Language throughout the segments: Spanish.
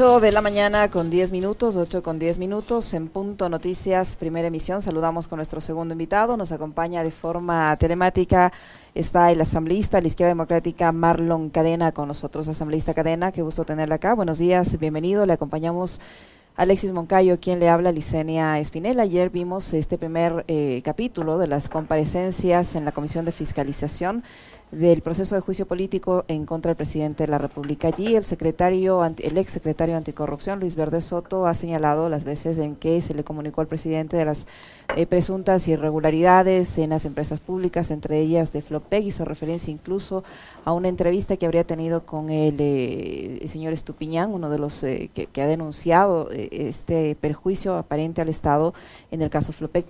8 de la mañana con 10 minutos, 8 con 10 minutos, en Punto Noticias, primera emisión. Saludamos con nuestro segundo invitado. Nos acompaña de forma telemática. Está el asambleísta de la Izquierda Democrática, Marlon Cadena, con nosotros. Asambleísta Cadena, qué gusto tenerla acá. Buenos días, bienvenido. Le acompañamos Alexis Moncayo, quien le habla, Licenia Espinel. Ayer vimos este primer eh, capítulo de las comparecencias en la Comisión de Fiscalización del proceso de juicio político en contra del presidente de la República. Allí el secretario, el ex secretario anticorrupción, Luis Verde Soto, ha señalado las veces en que se le comunicó al presidente de las eh, presuntas irregularidades en las empresas públicas, entre ellas de Flopeg, hizo referencia incluso a una entrevista que habría tenido con el, eh, señor Estupiñán, uno de los eh, que, ha denunciado este perjuicio aparente al Estado en el caso Flopeg.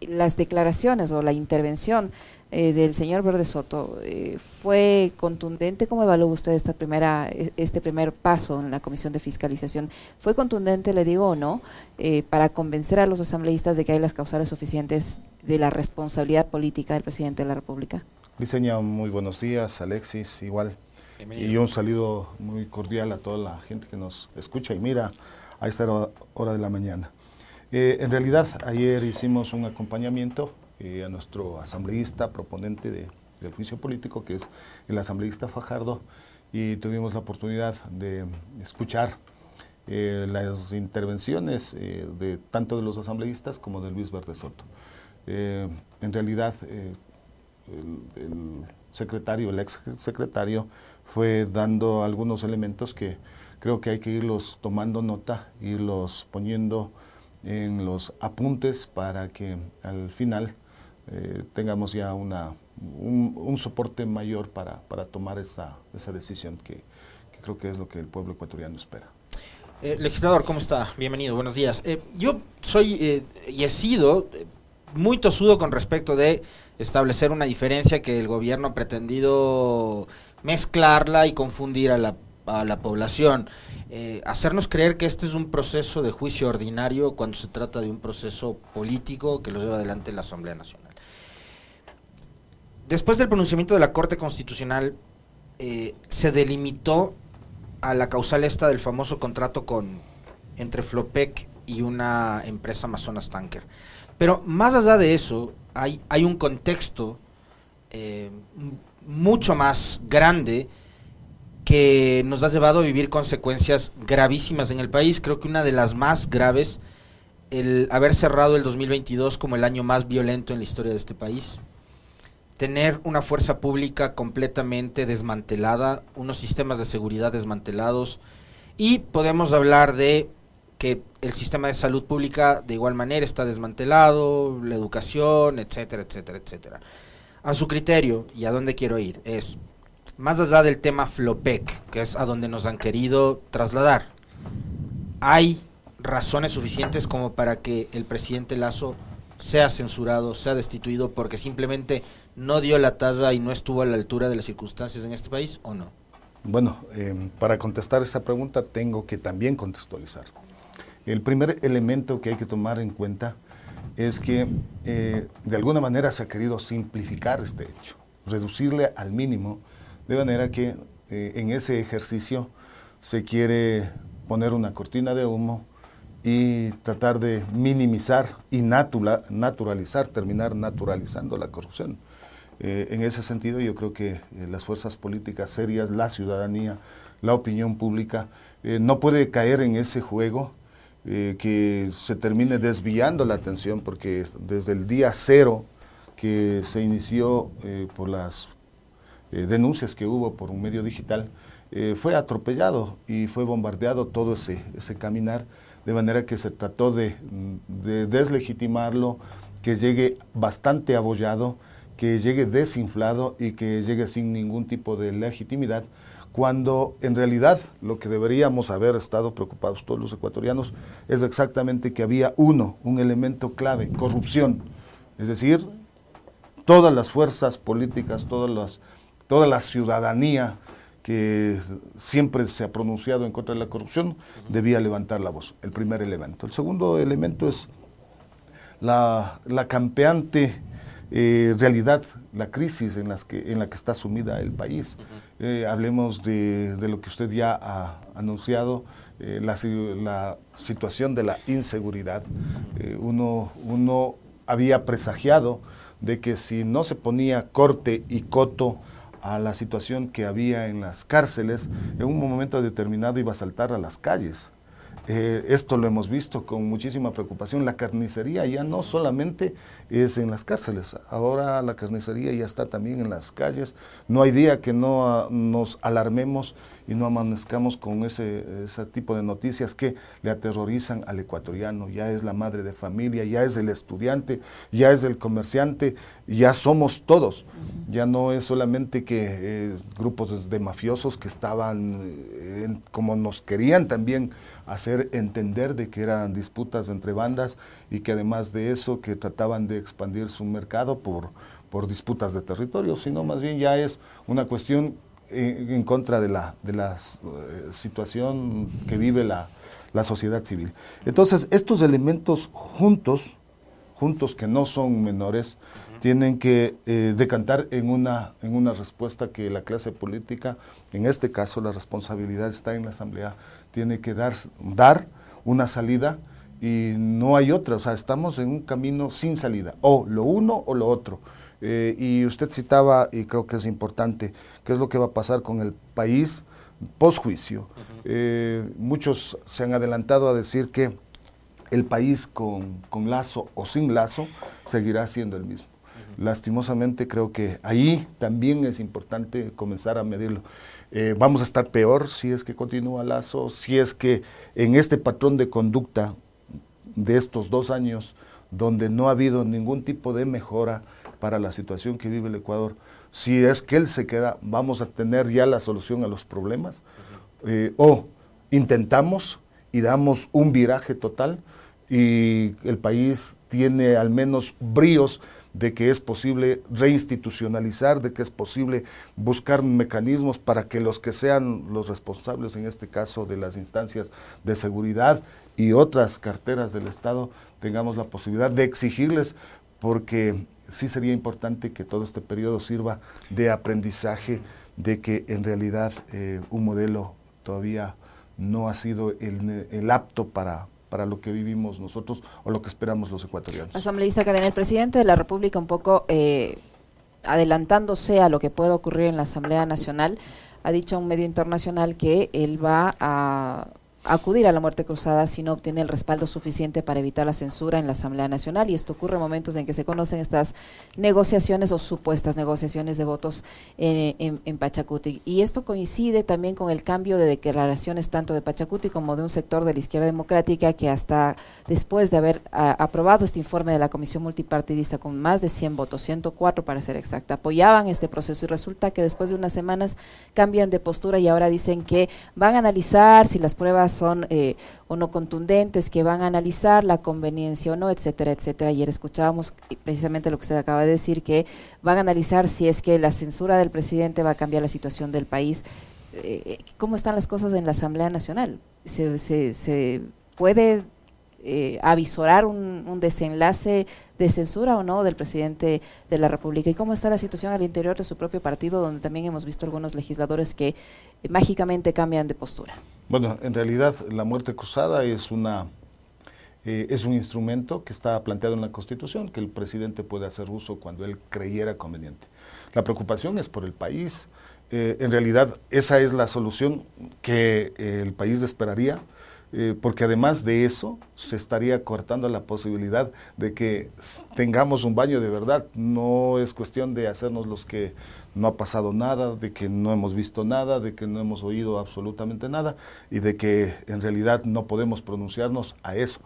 las declaraciones o la intervención eh, del señor Verde Soto eh, fue contundente. ¿Cómo evaluó usted esta primera, e, este primer paso en la comisión de fiscalización? ¿Fue contundente, le digo o no, eh, para convencer a los asambleístas de que hay las causales suficientes de la responsabilidad política del presidente de la República? Liceña, muy buenos días. Alexis, igual. Y un saludo muy cordial a toda la gente que nos escucha y mira a esta hora de la mañana. en realidad, ayer hicimos un acompañamiento eh, a nuestro asambleísta proponente de, del juicio político, que es el asambleísta Fajardo, y tuvimos la oportunidad de escuchar eh, las intervenciones eh, de tanto de los asambleístas como de Luis Verde Soto. en realidad, el, el, secretario, el ex secretario, fue dando algunos elementos que creo que hay que irlos tomando nota, irlos poniendo en los apuntes para que al final eh, tengamos ya una, un, soporte mayor para, para tomar esa, esa decisión que, creo que es lo que el pueblo ecuatoriano espera. Eh, legislador, ¿cómo está? Bienvenido, buenos días. Eh, yo soy y he sido muy tosudo con respecto de establecer una diferencia que el gobierno ha pretendido mezclarla y confundir a la, a la población. hacernos creer que este es un proceso de juicio ordinario cuando se trata de un proceso político que lo lleva adelante la Asamblea Nacional. Después del pronunciamiento de la Corte Constitucional, eh, se delimitó a la causal esta del famoso contrato con entre Flopec y una empresa Amazonas Tanker. Pero más allá de eso, hay, hay un contexto eh, mucho más grande que nos ha llevado a vivir consecuencias gravísimas en el país. Creo que una de las más graves, el haber cerrado el 2022 como el año más violento en la historia de este país tener una fuerza pública completamente desmantelada, unos sistemas de seguridad desmantelados y podemos hablar de que el sistema de salud pública de igual manera está desmantelado, la educación, etcétera, etcétera, etcétera. A su criterio, y a dónde quiero ir, es más allá del tema Flopec, que es a donde nos han querido trasladar, hay razones suficientes como para que el presidente Lazo sea censurado, sea destituido, porque simplemente no dio la talla y no estuvo a la altura de las circunstancias en este país o no? Bueno, em, para contestar esa pregunta tengo que también contextualizar. El primer elemento que hay que tomar en cuenta es que eh, de alguna manera se ha querido simplificar este hecho, reducirle al mínimo, de manera que eh, en ese ejercicio se quiere poner una cortina de humo y tratar de minimizar y naturalizar, terminar naturalizando la corrupción. Eh, en ese sentido, yo creo que eh, las fuerzas políticas serias, la ciudadanía, la opinión pública, eh, no puede caer en ese juego que se termine desviando la atención, porque desde el día cero que se inició por las denuncias que hubo por un medio digital, fue atropellado y fue bombardeado todo ese, ese caminar, de manera que se trató de, de deslegitimarlo, que llegue bastante abollado que llegue desinflado y que llegue sin ningún tipo de legitimidad, cuando en realidad lo que deberíamos haber estado preocupados todos los ecuatorianos es exactamente que había uno, un elemento clave, corrupción. Es decir, todas las fuerzas políticas, todas las, toda la ciudadanía que siempre se ha pronunciado en contra de la corrupción, debía levantar la voz, el primer elemento. El segundo elemento es la, la campeante eh, realidad, la crisis en, las que, en la que está sumida el país. Eh, hablemos de, lo que usted ya ha anunciado, eh, la, la, situación de la inseguridad. uno, uno había presagiado de que si no se ponía corte y coto a la situación que había en las cárceles, en un momento determinado iba a saltar a las calles. Eh, esto lo hemos visto con muchísima preocupación. La carnicería ya no solamente es en las cárceles, ahora la carnicería ya está también en las calles. No hay día que no ah, nos alarmemos y no amanezcamos con ese, ese tipo de noticias que le aterrorizan al ecuatoriano. Ya es la madre de familia, ya es el estudiante, ya es el comerciante, ya somos todos. Ya no es solamente que eh, grupos de mafiosos que estaban eh, como nos querían también hacer entender de que eran disputas entre bandas y que además de eso que trataban de expandir su mercado por, por disputas de territorio, sino más bien ya es una cuestión en, contra de la, de la eh, situación que vive la, la, sociedad civil. Entonces, estos elementos juntos, juntos que no son menores, tienen que eh, decantar en una, en una respuesta que la clase política, en este caso la responsabilidad está en la Asamblea, tiene que dar, dar una salida y no hay otra, o sea, estamos en un camino sin salida, o lo uno o lo otro. Eh, y usted citaba, y creo que es importante, qué es lo que va a pasar con el país post-juicio. Eh, muchos se han adelantado a decir que el país con, con lazo o sin lazo seguirá siendo el mismo. Lastimosamente creo que ahí también es importante comenzar a medirlo. Eh, vamos a estar peor si es que continúa Lazo, si es que en este patrón de conducta de estos dos años, donde no ha habido ningún tipo de mejora para la situación que vive el Ecuador, si es que él se queda, vamos a tener ya la solución a los problemas, eh, o intentamos y damos un viraje total y el país tiene al menos bríos de que es posible reinstitucionalizar, de que es posible buscar mecanismos para que los que sean los responsables, en este caso de las instancias de seguridad y otras carteras del Estado, tengamos la posibilidad de exigirles, porque sí sería importante que todo este periodo sirva de aprendizaje de que en realidad eh, un modelo todavía no ha sido el apto para, para lo que vivimos nosotros o lo que esperamos los ecuatorianos. Asambleísta Cadena, el presidente de la República un poco eh, adelantándose a lo que puede ocurrir en la Asamblea Nacional, ha dicho a un medio internacional que él va a acudir a la muerte cruzada si no obtiene el respaldo suficiente para evitar la censura en la Asamblea Nacional y esto ocurre en momentos en que se conocen estas negociaciones o supuestas negociaciones de votos en, en, Pachacuti. Y esto coincide también con el cambio de declaraciones tanto de Pachacuti como de un sector de la izquierda democrática que hasta después de haber aprobado este informe de la Comisión Multipartidista con más de 100 votos, 104 para ser exacta, apoyaban este proceso y resulta que después de unas semanas cambian de postura y ahora dicen que van a analizar si las pruebas son eh, o no contundentes, que van a analizar la conveniencia o no, etcétera, etcétera. Ayer escuchábamos precisamente lo que usted acaba de decir, que van a analizar si es que la censura del presidente va a cambiar la situación del país. Eh, ¿Cómo están las cosas en la Asamblea Nacional? ¿Se, se, se puede eh, avisorar un, desenlace de censura o no del presidente de la República y cómo está la situación al interior de su propio partido, donde también hemos visto algunos legisladores que eh, mágicamente cambian de postura. Bueno, en realidad la muerte cruzada es una eh, es un instrumento que está planteado en la Constitución que el presidente puede hacer uso cuando él creyera conveniente. La preocupación es por el país. en realidad esa es la solución que el país esperaría eh, porque además de eso se estaría cortando la posibilidad de que tengamos un baño de verdad. No es cuestión de hacernos los que no ha pasado nada, de que no hemos visto nada, de que no hemos oído absolutamente nada y de que en realidad no podemos pronunciarnos a eso.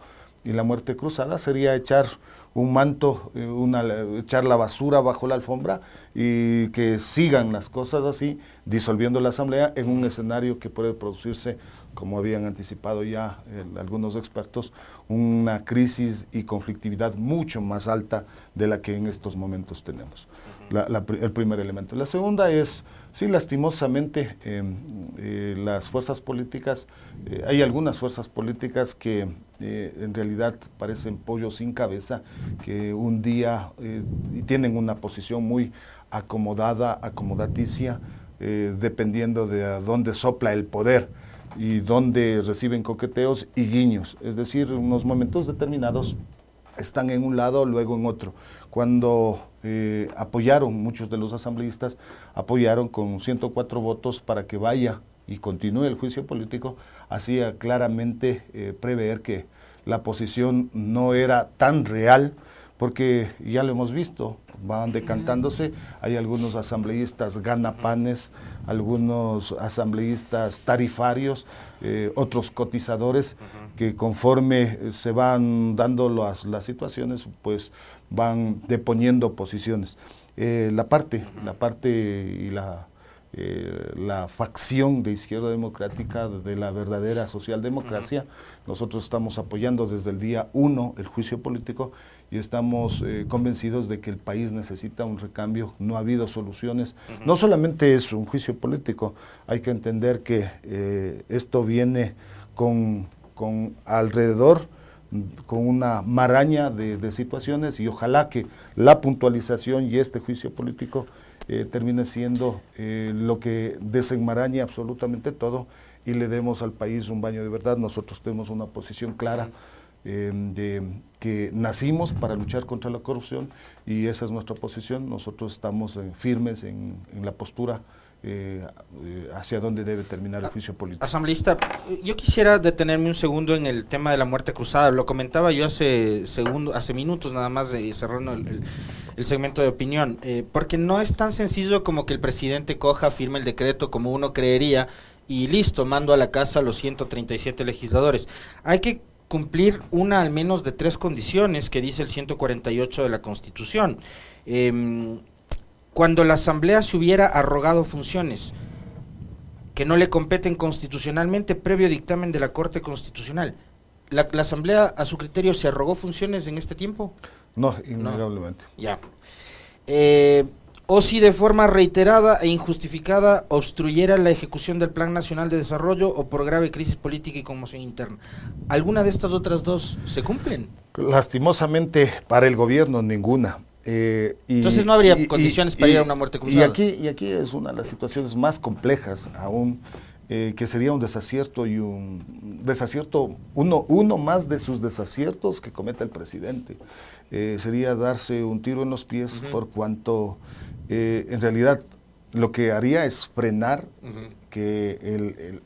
Y la muerte cruzada sería echar un manto, eh, una, echar la basura bajo la alfombra y que sigan las cosas así, disolviendo la asamblea en un escenario que puede producirse como habían anticipado ya algunos expertos, una crisis y conflictividad mucho más alta de la que en estos momentos tenemos. el primer elemento. La segunda es, sí, lastimosamente, em, eh, las fuerzas políticas, eh, hay algunas fuerzas políticas que eh, en realidad parecen pollos sin cabeza, que un día tienen una posición muy acomodada, acomodaticia, dependiendo de a dónde sopla el poder y donde reciben coqueteos y guiños, es decir, unos momentos determinados están en un lado, luego en otro. Cuando eh, apoyaron, muchos de los asambleístas apoyaron con 104 votos para que vaya y continúe el juicio político, hacía claramente eh, prever que la posición no era tan real, porque ya lo hemos visto, van decantándose, hay algunos asambleístas ganapanes, algunos asambleístas tarifarios, eh, otros cotizadores que conforme se van dando las, las situaciones, pues van deponiendo posiciones. Eh, la parte, la parte y la, eh, la facción de izquierda democrática de la verdadera socialdemocracia, nosotros estamos apoyando desde el día uno el juicio político y estamos eh, convencidos de que el país necesita un recambio, no ha habido soluciones. No solamente es un juicio político, hay que entender que eh, esto viene con, con, alrededor, con una maraña de, situaciones y ojalá que la puntualización y este juicio político eh, termine siendo lo que desenmarañe absolutamente todo y le demos al país un baño de verdad. Nosotros tenemos una posición clara. Em, de que nacimos para luchar contra la corrupción y esa es nuestra posición. Nosotros estamos eh, firmes en, la postura eh, eh, hacia dónde debe terminar el juicio político. Asambleísta, yo quisiera detenerme un segundo en el tema de la muerte cruzada. Lo comentaba yo hace segundo, hace minutos nada más de cerrando el, el, segmento de opinión, porque no es tan sencillo como que el presidente coja, firme el decreto como uno creería y listo, mando a la casa a los 137 legisladores. Hay que cumplir una al menos de tres condiciones que dice el 148 de la Constitución. Em, cuando la Asamblea se hubiera arrogado funciones que no le competen constitucionalmente previo dictamen de la Corte Constitucional, ¿la, Asamblea a su criterio se arrogó funciones en este tiempo? No, innegablemente. ya. Eh, o si de forma reiterada e injustificada obstruyera la ejecución del Plan Nacional de Desarrollo o por grave crisis política y conmoción interna. ¿Alguna de estas otras dos se cumplen? Lastimosamente para el gobierno ninguna. Eh, Entonces no habría condiciones para ir a una muerte cruzada. Y aquí, y aquí es una de las situaciones más complejas aún, eh, que sería un desacierto y un desacierto, uno, uno más de sus desaciertos que cometa el presidente. Eh, sería darse un tiro en los pies por cuanto eh, en realidad lo que haría es frenar que, el,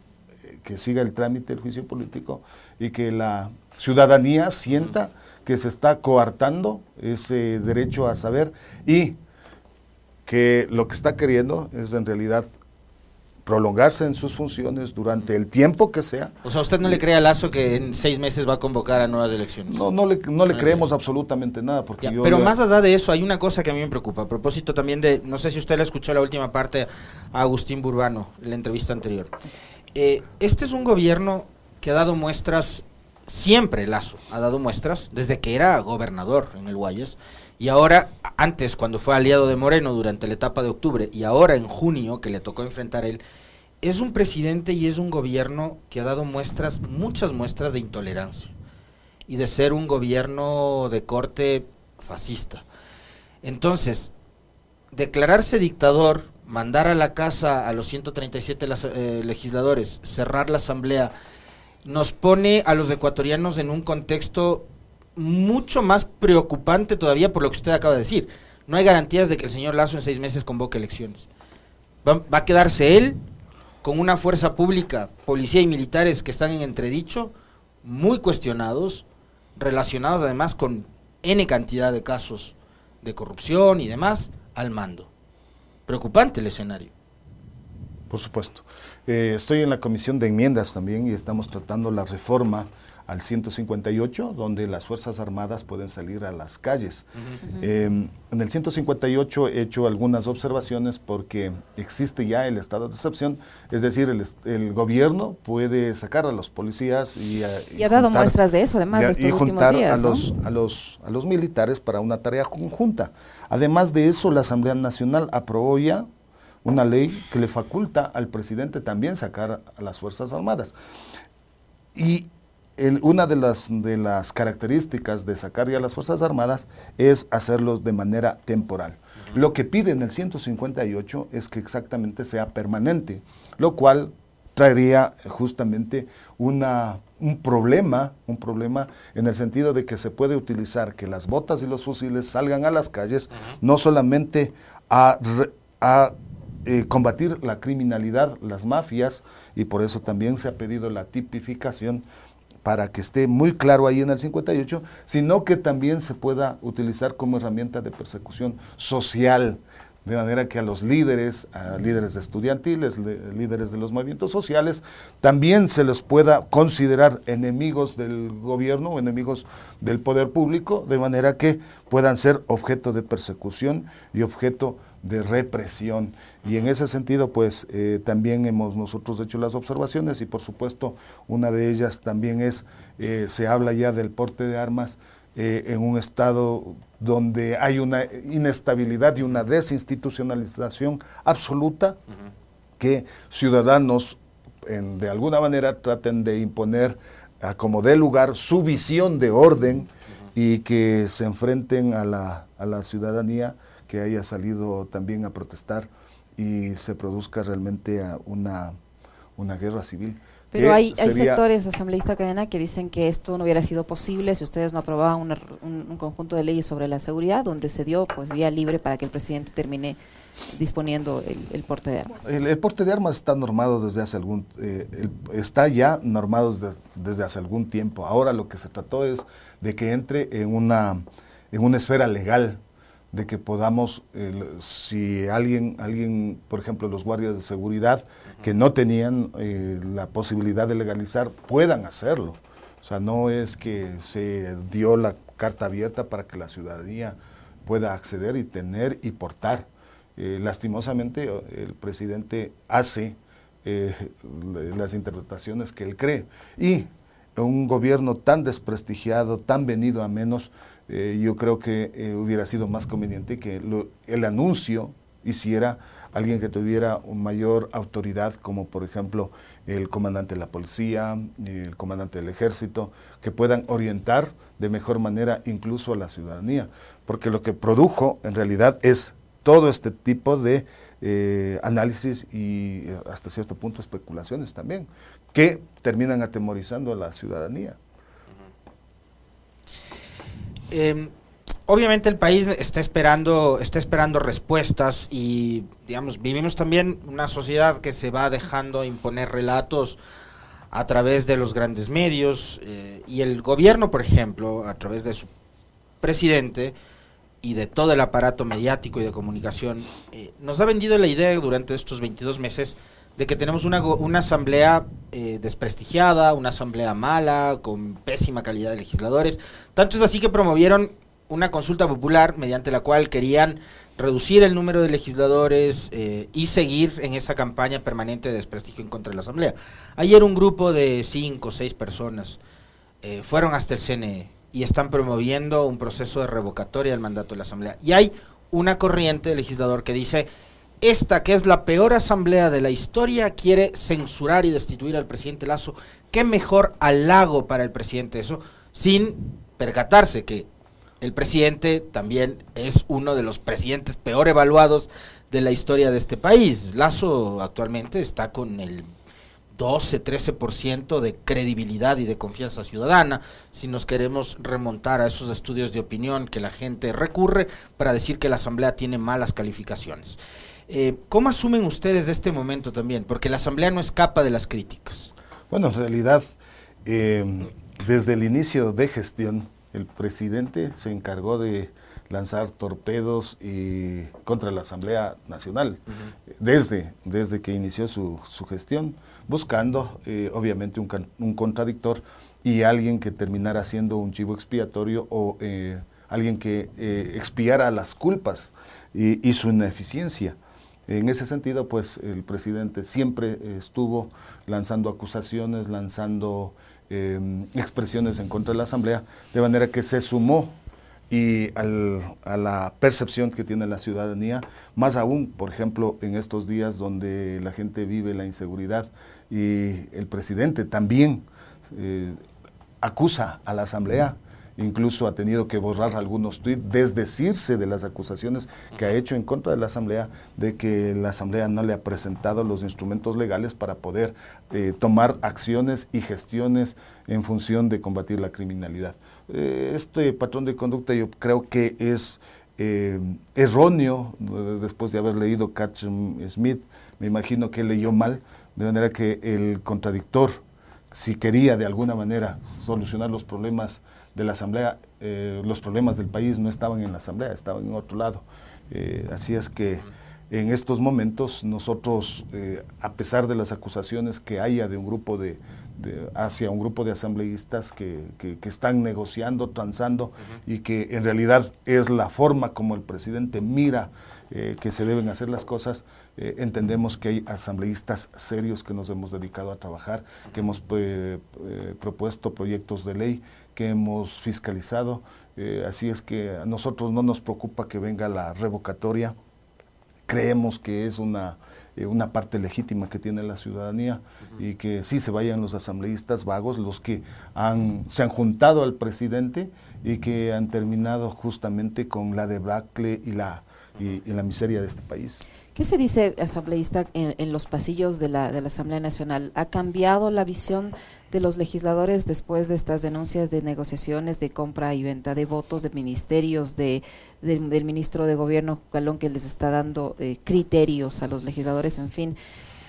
que siga el trámite del juicio político y que la ciudadanía sienta que se está coartando ese derecho a saber y que lo que está queriendo es en realidad prolongarse en sus funciones durante el tiempo que sea. O sea, ¿usted no le cree a Lazo que en seis meses va a convocar a nuevas elecciones? No, no le, no le creemos absolutamente nada. Porque pero más allá de eso, hay una cosa que a mí me preocupa. A propósito también de, no sé si usted le escuchó la última parte a Agustín Burbano, la entrevista anterior. Eh, este es un gobierno que ha dado muestras, siempre Lazo ha dado muestras, desde que era gobernador en el Guayas, y ahora, antes, cuando fue aliado de Moreno durante la etapa de octubre, y ahora en junio, que le tocó enfrentar él, es un presidente y es un gobierno que ha dado muestras, muchas muestras de intolerancia y de ser un gobierno de corte fascista. Entonces, declararse dictador, mandar a la casa a los 137 eh, legisladores, cerrar la asamblea, nos pone a los ecuatorianos en un contexto mucho más preocupante todavía por lo que usted acaba de decir. No hay garantías de que el señor Lazo en seis meses convoque elecciones. Va, a quedarse él con una fuerza pública, policía y militares que están en entredicho, muy cuestionados, relacionados además con N cantidad de casos de corrupción y demás, al mando. Preocupante el escenario. Por supuesto. Eh, estoy en la comisión de enmiendas también y estamos tratando la reforma al 158, donde las Fuerzas Armadas pueden salir a las calles. Em, en el 158 he hecho algunas observaciones porque existe ya el estado de excepción, es decir, el, gobierno puede sacar a los policías y, y, ha dado muestras de eso, además, y, estos juntar a, los, a, los, a los militares para una tarea conjunta. Además de eso, la Asamblea Nacional aprobó ya una ley que le faculta al presidente también sacar a las Fuerzas Armadas. Y una de las, de las características de sacar ya las Fuerzas Armadas es hacerlo de manera temporal. Lo que pide en el 158 es que exactamente sea permanente, lo cual traería justamente una, un problema, un problema en el sentido de que se puede utilizar que las botas y los fusiles salgan a las calles, no solamente a, a eh, combatir la criminalidad, las mafias, y por eso también se ha pedido la tipificación para que esté muy claro ahí en el 58, sino que también se pueda utilizar como herramienta de persecución social, de manera que a los líderes, a líderes estudiantiles, líderes de los movimientos sociales, también se les pueda considerar enemigos del gobierno enemigos del poder público, de manera que puedan ser objeto de persecución y objeto de represión. Y en ese sentido, pues eh, también hemos nosotros hecho las observaciones y por supuesto una de ellas también es, eh, se habla ya del porte de armas eh, en un estado donde hay una inestabilidad y una desinstitucionalización absoluta que ciudadanos de alguna manera traten de imponer a como dé lugar su visión de orden y que se enfrenten a la, a la ciudadanía que haya salido también a protestar y se produzca realmente una, una guerra civil. Pero hay, hay sectores, asambleísta cadena, que dicen que esto no hubiera sido posible si ustedes no aprobaban un, conjunto de leyes sobre la seguridad, donde se dio pues vía libre para que el presidente termine disponiendo el, porte de armas. El, porte de armas está normado desde hace algún, eh, está ya normado desde hace algún tiempo. Ahora lo que se trató es de que entre en una, en una esfera legal de que podamos, si alguien, alguien, por ejemplo, los guardias de seguridad que no tenían eh, la posibilidad de legalizar, puedan hacerlo. O sea, no es que se dio la carta abierta para que la ciudadanía pueda acceder y tener y portar. Eh, lastimosamente, el presidente hace eh, las interpretaciones que él cree. Y un gobierno tan desprestigiado, tan venido a menos, eh, yo creo que eh, hubiera sido más conveniente que el anuncio hiciera alguien que tuviera mayor autoridad, como por ejemplo el comandante de la policía, el comandante del ejército, que puedan orientar de mejor manera incluso a la ciudadanía, porque lo que produjo en realidad es todo este tipo de eh, análisis y hasta cierto punto especulaciones también, que terminan atemorizando a la ciudadanía. Em, obviamente el país está esperando, está esperando respuestas y digamos, vivimos también una sociedad que se va dejando imponer relatos a través de los grandes medios eh, y el gobierno, por ejemplo, a través de su presidente y de todo el aparato mediático y de comunicación, eh, nos ha vendido la idea durante estos 22 meses de que tenemos una, una asamblea eh, desprestigiada, una asamblea mala, con pésima calidad de legisladores. Tanto es así que promovieron una consulta popular mediante la cual querían reducir el número de legisladores eh, y seguir en esa campaña permanente de desprestigio en contra de la Asamblea. Ayer un grupo de cinco o seis personas eh, fueron hasta el CNE y están promoviendo un proceso de revocatoria del mandato de la Asamblea. Y hay una corriente de legislador que dice esta, que es la peor asamblea de la historia, quiere censurar y destituir al presidente Lazo. ¿Qué mejor halago para el presidente eso? Sin percatarse que el presidente también es uno de los presidentes peor evaluados de la historia de este país. Lazo actualmente está con el 12-13% de credibilidad y de confianza ciudadana, si nos queremos remontar a esos estudios de opinión que la gente recurre para decir que la Asamblea tiene malas calificaciones. Eh, ¿Cómo asumen ustedes este momento también? Porque la Asamblea no escapa de las críticas. Bueno, en realidad, eh, desde el inicio de gestión, el presidente se encargó de lanzar torpedos y contra la Asamblea Nacional desde, desde que inició su, su gestión, buscando eh, obviamente un, un, contradictor y alguien que terminara siendo un chivo expiatorio o eh, alguien que eh, expiara las culpas y, y, su ineficiencia. En ese sentido, pues el presidente siempre estuvo lanzando acusaciones, lanzando expresiones en contra de la Asamblea, de manera que se sumó y a la percepción que tiene la ciudadanía, más aún, por ejemplo, en estos días donde la gente vive la inseguridad y el presidente también eh, acusa a la Asamblea, incluso ha tenido que borrar algunos tweets, desdecirse de las acusaciones que ha hecho en contra de la Asamblea, de que la Asamblea no le ha presentado los instrumentos legales para poder eh, tomar acciones y gestiones en función de combatir la criminalidad. Eh, este patrón de conducta yo creo que es eh, erróneo, después de haber leído Catch Smith, me imagino que leyó mal, de manera que el contradictor, si quería de alguna manera solucionar los problemas de la Asamblea, eh, los problemas del país no estaban en la Asamblea, estaban en otro lado. así es que en estos momentos nosotros, a pesar de las acusaciones que haya de un grupo de, hacia un grupo de asambleístas que, están negociando, transando y que en realidad es la forma como el presidente mira eh, que se deben hacer las cosas, eh, entendemos que hay asambleístas serios que nos hemos dedicado a trabajar, que hemos eh, propuesto proyectos de ley, que hemos fiscalizado, así es que a nosotros no nos preocupa que venga la revocatoria, creemos que es una eh, una parte legítima que tiene la ciudadanía y que sí se vayan los asambleístas vagos, los que han, se han juntado al presidente y que han terminado justamente con la debacle y la, y la miseria de este país. ¿Qué se dice, asambleísta, en, los pasillos de la, de la, Asamblea Nacional? ¿Ha cambiado la visión de los legisladores después de estas denuncias de negociaciones de compra y venta de votos, de ministerios, de, del ministro de Gobierno, Calón, que les está dando eh, criterios a los legisladores? En fin,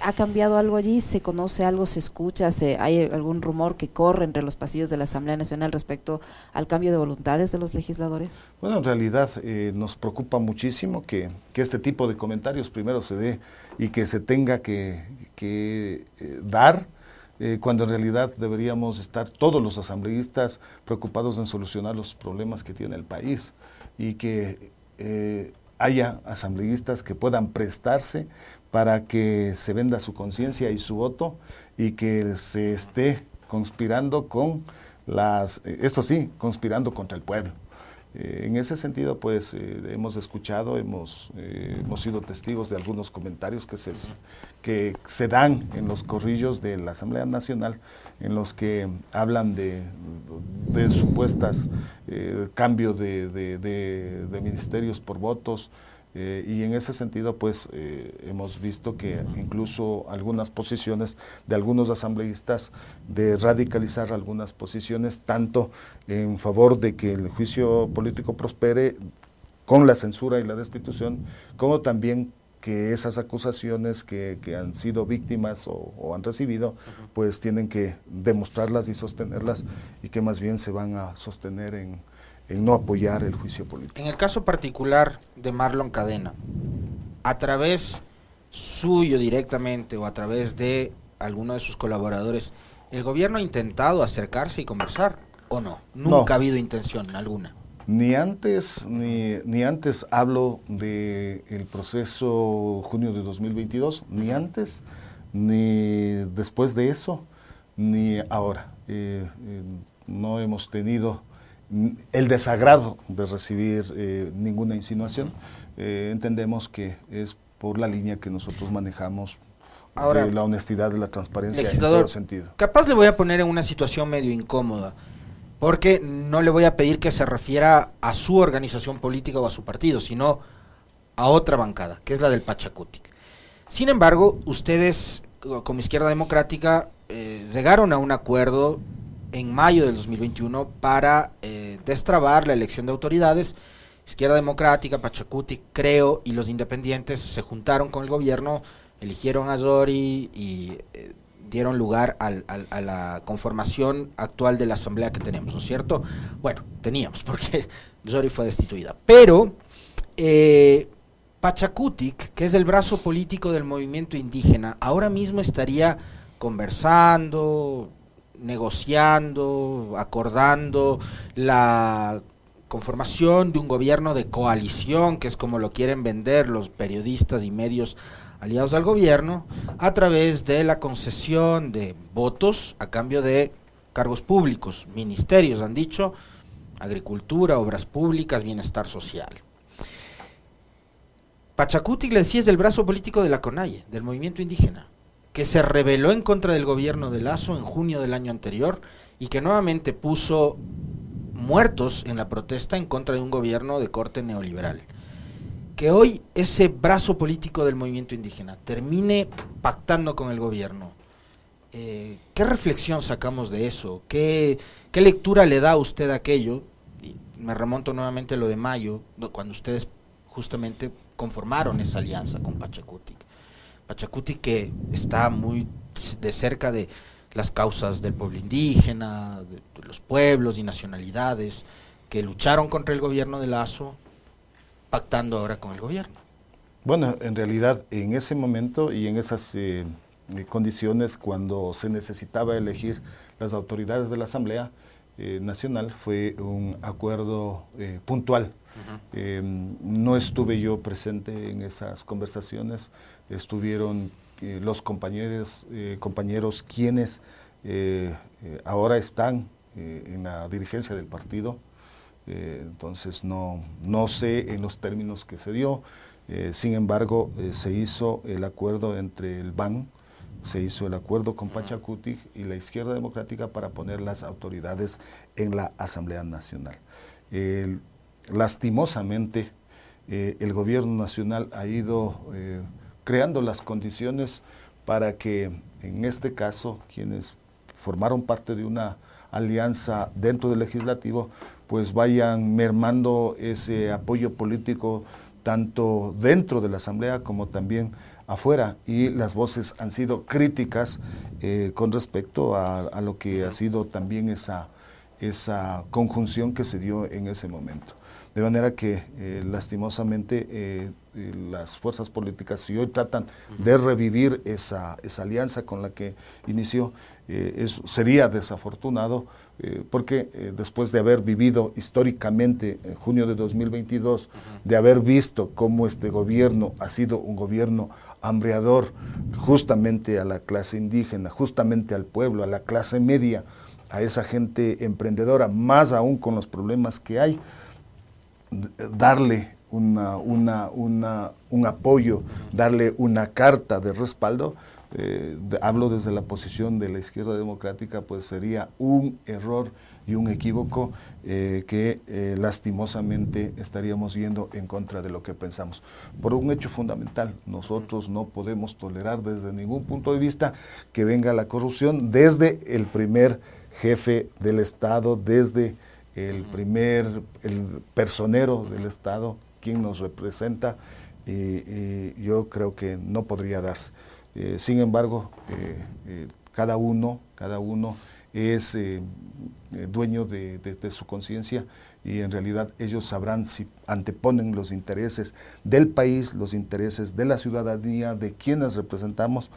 ¿Ha cambiado algo allí? ¿Se conoce algo? ¿Se escucha? Se, ¿Hay algún rumor que corre entre los pasillos de la Asamblea Nacional respecto al cambio de voluntades de los legisladores? Bueno, en realidad eh, nos preocupa muchísimo que, este tipo de comentarios primero se dé y que se tenga que, eh, dar. Eh, cuando en realidad deberíamos estar todos los asambleístas preocupados en solucionar los problemas que tiene el país y que haya asambleístas que puedan prestarse para que se venda su conciencia y su voto y que se esté conspirando con las, eh, esto sí, conspirando contra el pueblo. Eh, en ese sentido, pues eh, hemos escuchado, hemos, hemos sido testigos de algunos comentarios que se, que se dan en los corrillos de la Asamblea Nacional, en los que hablan de, de supuestas cambio de, de ministerios por votos, eh, y en ese sentido, pues eh, hemos visto que incluso algunas posiciones de algunos asambleístas de radicalizar algunas posiciones, tanto en favor de que el juicio político prospere con la censura y la destitución, como también que esas acusaciones que, han sido víctimas o, han recibido, pues tienen que demostrarlas y sostenerlas y que más bien se van a sostener en, en no apoyar el juicio político. En el caso particular de Marlon Cadena, a través suyo directamente o a través de alguno de sus colaboradores, ¿el gobierno ha intentado acercarse y conversar o no? Nunca ha habido intención alguna. Ni antes, ni, ni antes hablo del el proceso junio de 2022, ni antes, ni después de eso, ni ahora. Eh, eh, no hemos tenido el desagrado de recibir eh, ninguna insinuación. Eh, entendemos que es por la línea que nosotros manejamos Ahora, la honestidad y la transparencia en todo sentido. Capaz le voy a poner en una situación medio incómoda, porque no le voy a pedir que se refiera a su organización política o a su partido, sino a otra bancada, que es la del Pachacutic. Sin embargo, ustedes, como Izquierda Democrática, eh, llegaron a un acuerdo en mayo del 2021 para eh, destrabar la elección de autoridades. Izquierda Democrática, Pachacuti, Creo y los independientes se juntaron con el gobierno, eligieron a Zori y eh, dieron lugar a la conformación actual de la asamblea que tenemos, ¿no es cierto? Bueno, teníamos, porque Zori fue destituida. Pero eh, Pachacutic, que es el brazo político del movimiento indígena, ahora mismo estaría conversando, negociando, acordando la conformación de un gobierno de coalición, que es como lo quieren vender los periodistas y medios aliados al gobierno, a través de la concesión de votos a cambio de cargos públicos, ministerios, han dicho, agricultura, obras públicas, bienestar social. Pachacuti, es el brazo político de la CONAIE, del movimiento indígena, que se rebeló en contra del gobierno de Lazo en junio del año anterior y que nuevamente puso muertos en la protesta en contra de un gobierno de corte neoliberal. Que hoy ese brazo político del movimiento indígena termine pactando con el gobierno, eh, ¿qué reflexión sacamos de eso? ¿Qué, ¿Qué, lectura le da a usted a aquello? Me remonto nuevamente a lo de mayo, cuando ustedes justamente conformaron esa alianza con Pachacuti. Pachacuti que está muy de cerca de las causas del pueblo indígena, de, los pueblos y nacionalidades que lucharon contra el gobierno de Lazo, pactando ahora con el gobierno. Bueno, en realidad en ese momento y en esas eh, eh, condiciones, cuando se necesitaba elegir las autoridades de la Asamblea eh, Nacional, fue un acuerdo puntual. no estuve yo presente en esas conversaciones, estuvieron los compañeros, eh, compañeros quienes eh, eh, ahora están en la dirigencia del partido. entonces no, no sé en los términos que se dio. sin embargo, se hizo el acuerdo entre el BAN, se hizo el acuerdo con Pachacuti y la izquierda democrática para poner las autoridades en la Asamblea Nacional. lastimosamente, el gobierno nacional ha ido creando las condiciones para que en este caso quienes formaron parte de una alianza dentro del legislativo pues vayan mermando ese apoyo político tanto dentro de la Asamblea como también afuera y las voces han sido críticas eh, con respecto a, lo que ha sido también esa, esa conjunción que se dio en ese momento. De manera que eh, lastimosamente eh, las fuerzas políticas, si hoy tratan de revivir esa, esa, alianza con la que inició, eh, sería desafortunado porque después de haber vivido históricamente en junio de 2022, de haber visto cómo este gobierno ha sido un gobierno hambreador justamente a la clase indígena, justamente al pueblo, a la clase media, a esa gente emprendedora, más aún con los problemas que hay, darle una, un apoyo, darle una carta de respaldo, eh, hablo desde la posición de la izquierda democrática, pues sería un error y un equívoco eh, que eh, lastimosamente estaríamos yendo en contra de lo que pensamos. Por un hecho fundamental, nosotros no podemos tolerar desde ningún punto de vista que venga la corrupción desde el primer jefe del Estado, desde el primer, personero del Estado, quien nos representa, y, yo creo que no podría darse. Eh, sin embargo, eh, eh, cada uno, cada uno es dueño de, de su conciencia y en realidad ellos sabrán si anteponen los intereses del país, los intereses de la ciudadanía, de quienes representamos,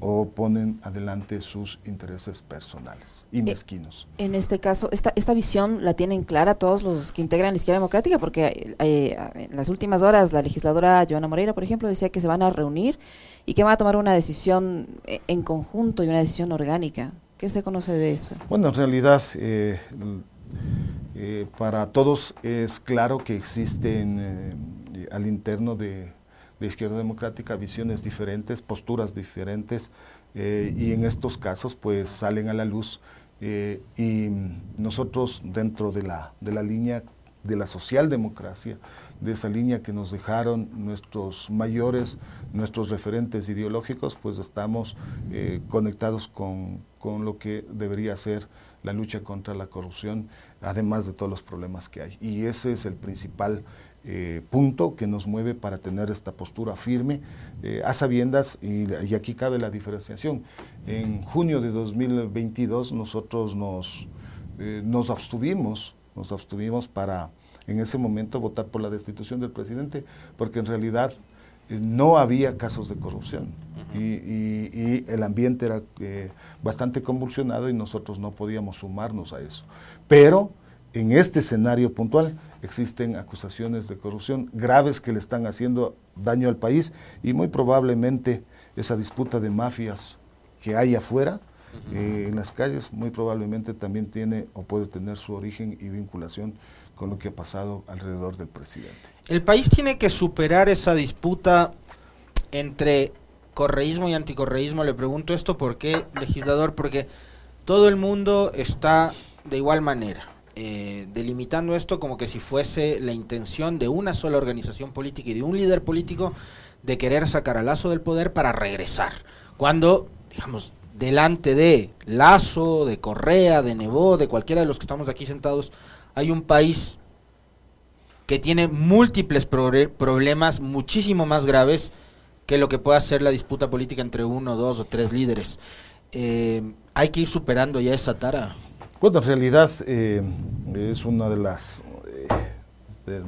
o ponen adelante sus intereses personales y eh, mezquinos. En este caso, esta, esta visión la tienen clara todos los que integran la izquierda democrática, porque eh, en las últimas horas la legisladora Joana Moreira, por ejemplo, decía que se van a reunir y que van a tomar una decisión eh, en conjunto y una decisión orgánica. ¿Qué se conoce de eso? Bueno, en realidad... Eh, eh, para todos es claro que existen eh, al interno de, la Izquierda Democrática visiones diferentes, posturas diferentes, y en estos casos pues salen a la luz y nosotros dentro de la, de la línea de la socialdemocracia, de esa línea que nos dejaron nuestros mayores, nuestros referentes ideológicos, pues estamos conectados con, con, lo que debería ser la lucha contra la corrupción además de todos los problemas que hay. Y ese es el principal eh, punto que nos mueve para tener esta postura firme eh, a sabiendas, y, y, aquí cabe la diferenciación. En junio de 2022 nosotros nos, eh, nos abstuvimos, nos abstuvimos para en ese momento votar por la destitución del presidente, porque en realidad no había casos de corrupción. Y, y, y, el ambiente era eh, bastante convulsionado y nosotros no podíamos sumarnos a eso. Pero en este escenario puntual existen acusaciones de corrupción graves que le están haciendo daño al país y muy probablemente esa disputa de mafias que hay afuera eh, en las calles muy probablemente también tiene o puede tener su origen y vinculación con lo que ha pasado alrededor del presidente. El país tiene que superar esa disputa entre correísmo y anticorreísmo. Le pregunto esto por qué, legislador, porque todo el mundo está de igual manera. Eh, delimitando esto como que si fuese la intención de una sola organización política y de un líder político de querer sacar a Lazo del poder para regresar. Cuando, digamos, delante de Lazo, de Correa, de Nebó, de cualquiera de los que estamos aquí sentados, hay un país que tiene múltiples problemas muchísimo más graves que lo que pueda ser la disputa política entre uno, dos o tres líderes. Eh, hay que ir superando ya esa tara. Bueno, en realidad eh, es una de las eh,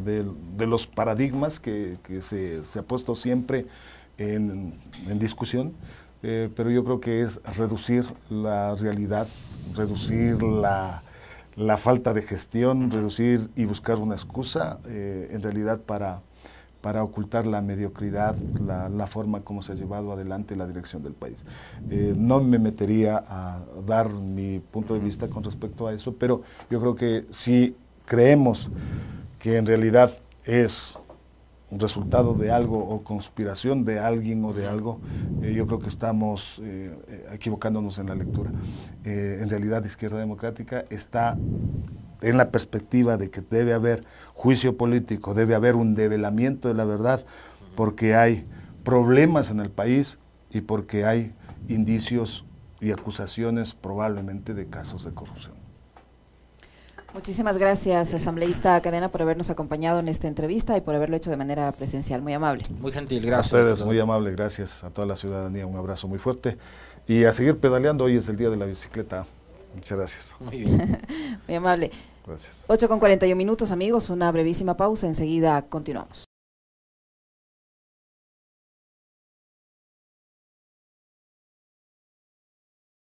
de, los paradigmas que, que se, se, ha puesto siempre en, en discusión, pero yo creo que es reducir la realidad, reducir la, la falta de gestión, reducir y buscar una excusa eh, en realidad para, para ocultar la mediocridad, la, la, forma como se ha llevado adelante la dirección del país. Eh, no me metería a dar mi punto de vista con respecto a eso, pero yo creo que si creemos que en realidad es resultado de algo o conspiración de alguien o de algo, eh, yo creo que estamos eh, equivocándonos en la lectura. Eh, en realidad, Izquierda Democrática está en la perspectiva de que debe haber juicio político, debe haber un develamiento de la verdad, porque hay problemas en el país y porque hay indicios y acusaciones probablemente de casos de corrupción. Muchísimas gracias, asambleísta Cadena, por habernos acompañado en esta entrevista y por haberlo hecho de manera presencial. Muy amable. Muy gentil, gracias. A ustedes, muy amable, gracias a toda la ciudadanía. Un abrazo muy fuerte. Y a seguir pedaleando, hoy es el día de la bicicleta. Muchas gracias. Muy bien. muy amable. Gracias. 8 con 41 minutos, amigos. Una brevísima pausa. Enseguida continuamos.